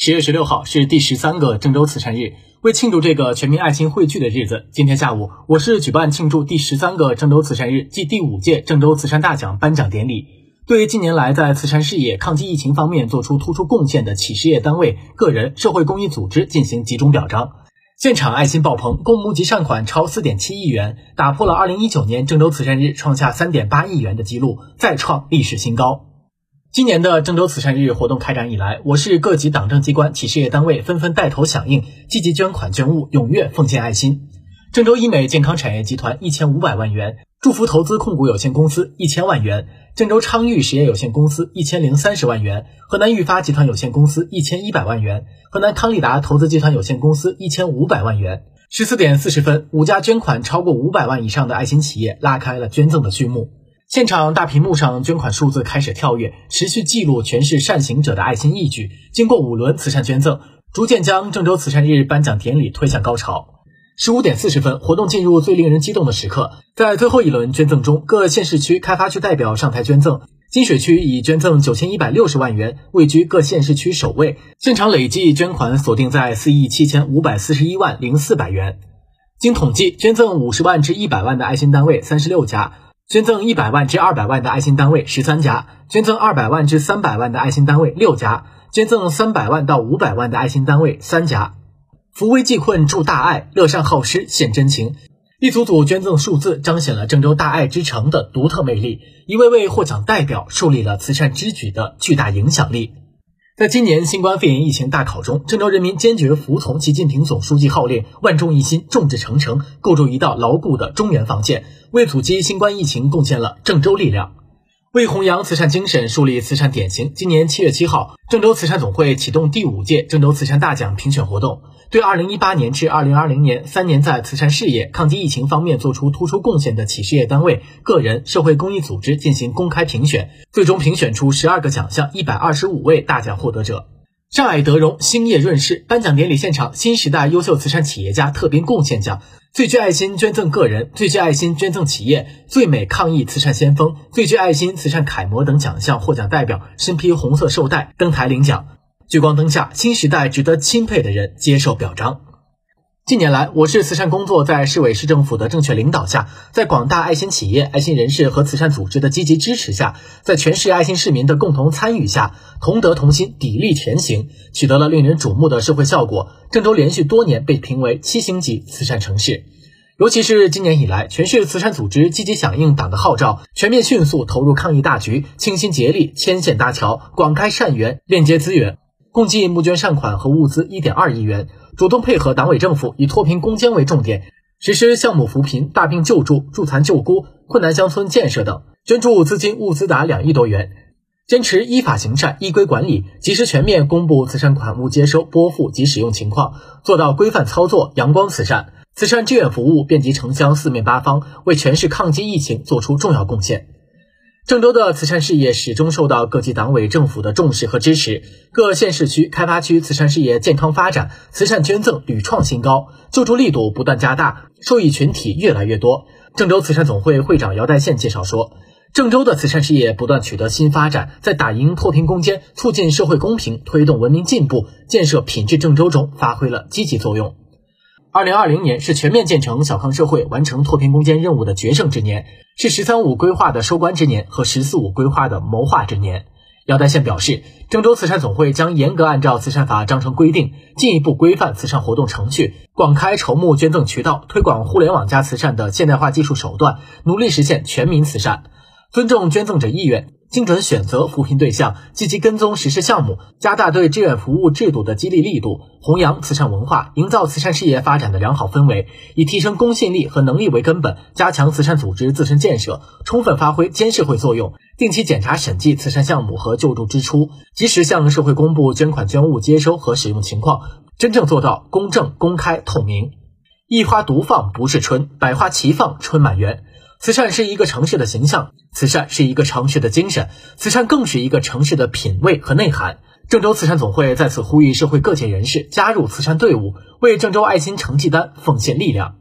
十月十六号是第十三个郑州慈善日，为庆祝这个全民爱心汇聚的日子，今天下午我市举办庆祝第十三个郑州慈善日暨第五届郑州慈善大奖颁奖典礼，对近年来在慈善事业、抗击疫情方面做出突出贡献的企事业单位、个人、社会公益组织进行集中表彰。现场爱心爆棚，共募集善款超四点七亿元，打破了二零一九年郑州慈善日创下三点八亿元的记录，再创历史新高。今年的郑州慈善日活动开展以来，我市各级党政机关、企事业单位纷纷带头响应，积极捐款捐物，踊跃奉献爱心。郑州医美健康产业集团一千五百万元，祝福投资控股有限公司一千万元，郑州昌裕实业有限公司一千零三十万元，河南裕发集团有限公司一千一百万元，河南康利达投资集团有限公司一千五百万元。十四点四十分，五家捐款超过五百万以上的爱心企业拉开了捐赠的序幕。现场大屏幕上捐款数字开始跳跃，持续记录全市善行者的爱心义举。经过五轮慈善捐赠，逐渐将郑州慈善日颁奖典礼推向高潮。十五点四十分，活动进入最令人激动的时刻。在最后一轮捐赠中，各县市区开发区代表上台捐赠。金水区已捐赠九千一百六十万元位居各县市区首位，现场累计捐款锁定在四亿七千五百四十一万零四百元。经统计，捐赠五十万至一百万的爱心单位三十六家。捐赠一百万至二百万的爱心单位十三家，捐赠二百万至三百万的爱心单位六家，捐赠三百万到五百万的爱心单位三家。扶危济困助大爱，乐善好施献真情，一组组捐赠数字彰显了郑州大爱之城的独特魅力，一位位获奖代表树立了慈善之举的巨大影响力。在今年新冠肺炎疫情大考中，郑州人民坚决服从习近平总书记号令，万众一心，众志成城，构筑一道牢固的中原防线，为阻击新冠疫情贡献了郑州力量。为弘扬慈善精神，树立慈善典型，今年七月七号，郑州慈善总会启动第五届郑州慈善大奖评选活动。对二零一八年至二零二零年三年在慈善事业、抗击疫情方面做出突出贡献的企事业单位、个人、社会公益组织进行公开评选，最终评选出十二个奖项、一百二十五位大奖获得者。上海德荣兴业润世颁奖典礼现场，新时代优秀慈善企业家特别贡献奖、最具爱心捐赠个人、最具爱心捐赠企业、最美抗疫慈善先锋、最具爱心慈善楷模等奖项获奖代表身披红色绶带登台领奖。聚光灯下，新时代值得钦佩的人接受表彰。近年来，我市慈善工作在市委市政府的正确领导下，在广大爱心企业、爱心人士和慈善组织的积极支持下，在全市爱心市民的共同参与下，同德同心，砥砺前行，取得了令人瞩目的社会效果。郑州连续多年被评为七星级慈善城市。尤其是今年以来，全市慈善组织积极响应党的号召，全面迅速投入抗疫大局，倾心竭力，牵线搭桥，广开善缘，链接资源。共计募捐善款和物资一点二亿元，主动配合党委政府，以脱贫攻坚为重点，实施项目扶贫、大病救助、助残救孤、困难乡村建设等，捐助资金物资达两亿多元。坚持依法行善、依规管理，及时全面公布慈善款物接收、拨付及使用情况，做到规范操作、阳光慈善。慈善志愿服务遍及城乡四面八方，为全市抗击疫情作出重要贡献。郑州的慈善事业始终受到各级党委政府的重视和支持，各县市区、开发区慈善事业健康发展，慈善捐赠屡创新高，救助力度不断加大，受益群体越来越多。郑州慈善总会会长姚代宪介绍说，郑州的慈善事业不断取得新发展，在打赢脱贫攻坚、促进社会公平、推动文明进步、建设品质郑州中发挥了积极作用。二零二零年是全面建成小康社会、完成脱贫攻坚任务的决胜之年，是“十三五”规划的收官之年和“十四五”规划的谋划之年。姚代宪表示，郑州慈善总会将严格按照慈善法章程规定，进一步规范慈善活动程序，广开筹募捐赠渠道，推广互联网加慈善的现代化技术手段，努力实现全民慈善，尊重捐赠者意愿。精准选择扶贫对象，积极跟踪实施项目，加大对志愿服务制度的激励力度，弘扬慈善文化，营造慈善事业发展的良好氛围。以提升公信力和能力为根本，加强慈善组织自身建设，充分发挥监事会作用。定期检查审计慈善项目和救助支出，及时向社会公布捐款捐物接收和使用情况，真正做到公正、公开、透明。一花独放不是春，百花齐放春满园。慈善是一个城市的形象，慈善是一个城市的精神，慈善更是一个城市的品味和内涵。郑州慈善总会在此呼吁社会各界人士加入慈善队伍，为郑州爱心成绩单奉献力量。